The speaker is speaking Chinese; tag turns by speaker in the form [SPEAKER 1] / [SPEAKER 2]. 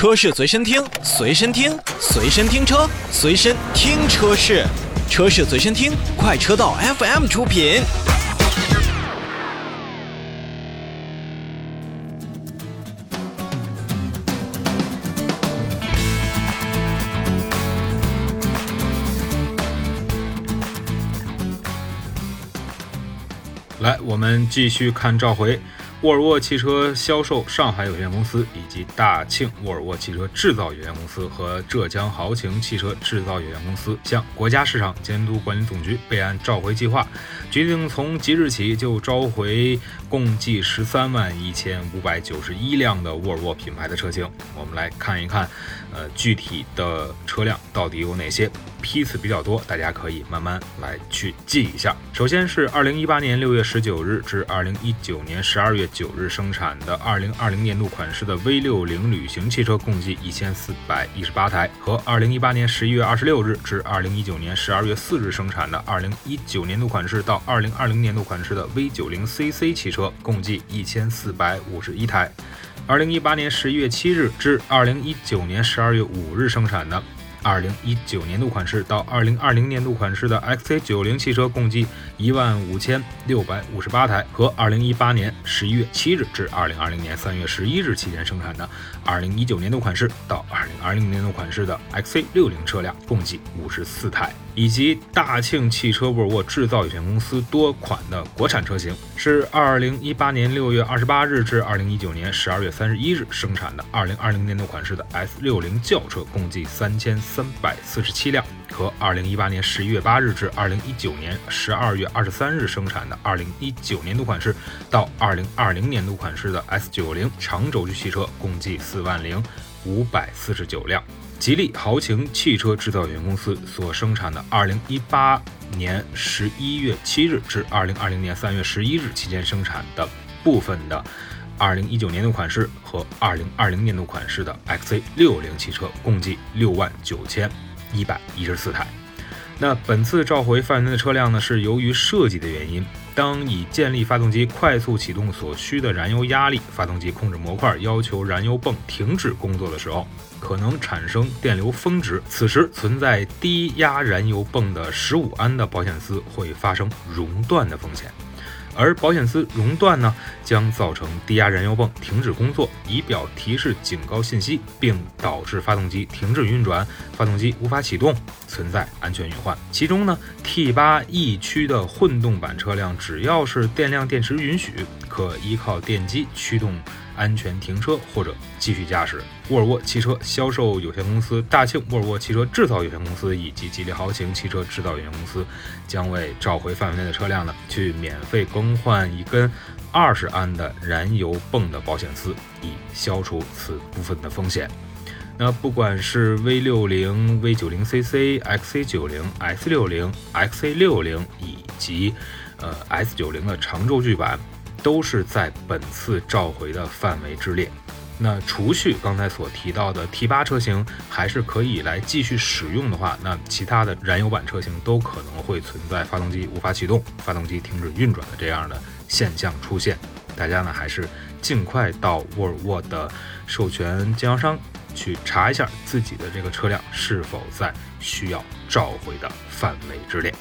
[SPEAKER 1] 车市随身听，随身听，随身听车，随身听车市，车市随身听，快车道 FM 出品。
[SPEAKER 2] 来，我们继续看召回。沃尔沃汽车销售上海有限公司以及大庆沃尔沃汽车制造有限公司和浙江豪情汽车制造有限公司向国家市场监督管理总局备案召回计划，决定从即日起就召回共计十三万一千五百九十一辆的沃尔沃品牌的车型。我们来看一看，呃，具体的车辆到底有哪些，批次比较多，大家可以慢慢来去记一下。首先是二零一八年六月十九日至二零一九年十二月。九日生产的二零二零年度款式的 V 六零旅行汽车共计一千四百一十八台，和二零一八年十一月二十六日至二零一九年十二月四日生产的二零一九年度款式到二零二零年度款式的 V 九零 CC 汽车共计一千四百五十一台，二零一八年十一月七日至二零一九年十二月五日生产的。2019年度款式到2020年度款式的 XC90 汽车共计15,658台，和2018年11月7日至2020年3月11日期间生产的2019年度款式到2020年度款式的 XC60 车辆共计54台。以及大庆汽车沃尔沃制造有限公司多款的国产车型，是二零一八年六月二十八日至二零一九年十二月三十一日生产的二零二零年度款式的 S 六零轿车，共计三千三百四十七辆；和二零一八年十一月八日至二零一九年十二月二十三日生产的二零一九年度款式到二零二零年度款式的 S 九零长轴距汽车，共计四万零五百四十九辆。吉利豪情汽车制造有限公司所生产的2018年11月7日至2020年3月11日期间生产的部分的2019年度款式和2020年度款式的 XC60 汽车，共计6万9千114台。那本次召回范围的车辆呢，是由于设计的原因。当以建立发动机快速启动所需的燃油压力，发动机控制模块要求燃油泵停止工作的时候，可能产生电流峰值，此时存在低压燃油泵的十五安的保险丝会发生熔断的风险。而保险丝熔断呢，将造成低压燃油泵停止工作，仪表提示警告信息，并导致发动机停止运转，发动机无法启动，存在安全隐患。其中呢，T 八 E 区的混动版车辆，只要是电量电池允许，可依靠电机驱动。安全停车或者继续驾驶。沃尔沃汽车销售有限公司、大庆沃尔沃汽车制造有限公司以及吉利豪情汽车制造有限公司将为召回范围内的车辆呢，去免费更换一根二十安的燃油泵的保险丝，以消除此部分的风险。那不管是 V 六零、V 九零 CC、XC 九零、S 六零、XC 六零以及呃 S 九零的长轴距版。都是在本次召回的范围之列。那除去刚才所提到的 T8 车型还是可以来继续使用的话，那其他的燃油版车型都可能会存在发动机无法启动、发动机停止运转的这样的现象出现。大家呢还是尽快到沃尔沃的授权经销商去查一下自己的这个车辆是否在需要召回的范围之列。